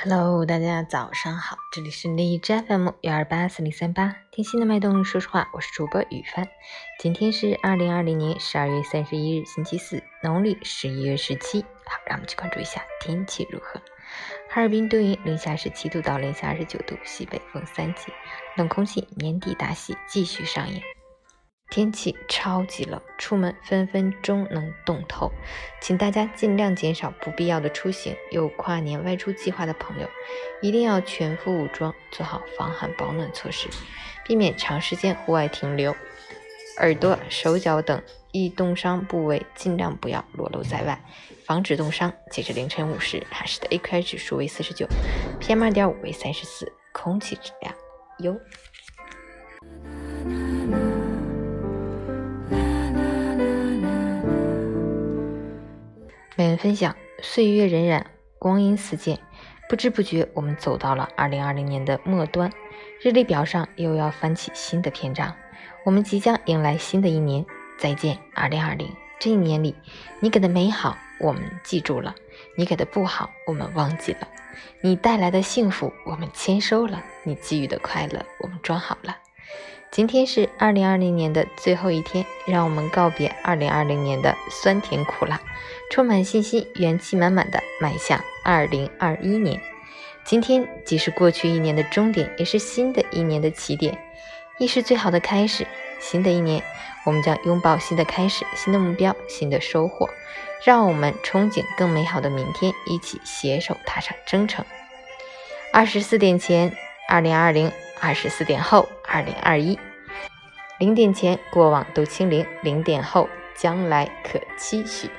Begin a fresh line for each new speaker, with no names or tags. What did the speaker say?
Hello，大家早上好，这里是荔枝 FM 幺二八四零三八，听心的脉动，说实话，我是主播雨帆。今天是二零二零年十二月三十一日，星期四，农历十一月十七。好，让我们去关注一下天气如何。哈尔滨多云，零下十七度到零下二十九度，西北风三级，冷空气年底大戏继续上演。天气超级冷，出门分分钟能冻透，请大家尽量减少不必要的出行。有跨年外出计划的朋友，一定要全副武装，做好防寒保暖措施，避免长时间户外停留。耳朵、手脚等易冻伤部位尽量不要裸露在外，防止冻伤。截至凌晨五时，海市的 AQI 指数为四十九，PM 二点五为三十四，空气质量优。每人分享，岁月荏苒，光阴似箭，不知不觉，我们走到了二零二零年的末端，日历表上又要翻起新的篇章，我们即将迎来新的一年，再见，二零二零！这一年里，你给的美好我们记住了，你给的不好我们忘记了，你带来的幸福我们签收了，你给予的快乐我们装好了。今天是二零二零年的最后一天，让我们告别二零二零年的酸甜苦辣，充满信心、元气满满的迈向二零二一年。今天既是过去一年的终点，也是新的一年的起点，亦是最好的开始。新的一年，我们将拥抱新的开始、新的目标、新的收获，让我们憧憬更美好的明天，一起携手踏上征程。二十四点前，二零二零。二十四点后，二零二一，零点前过往都清零，零点后将来可期许。